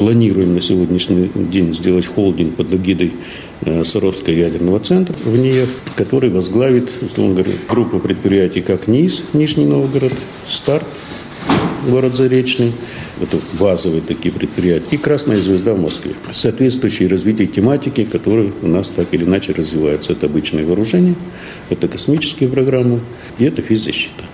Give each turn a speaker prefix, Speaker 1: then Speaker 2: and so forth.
Speaker 1: Планируем на сегодняшний день сделать холдинг под эгидой э, Саровского ядерного центра в НИЕ, который возглавит, условно говоря, группу предприятий как НИС, Нижний Новгород, «Старт», город Заречный, это базовые такие предприятия, и «Красная звезда» в Москве. Соответствующие развитие тематики, которые у нас так или иначе развиваются. Это обычное вооружение, это космические программы и это физзащита.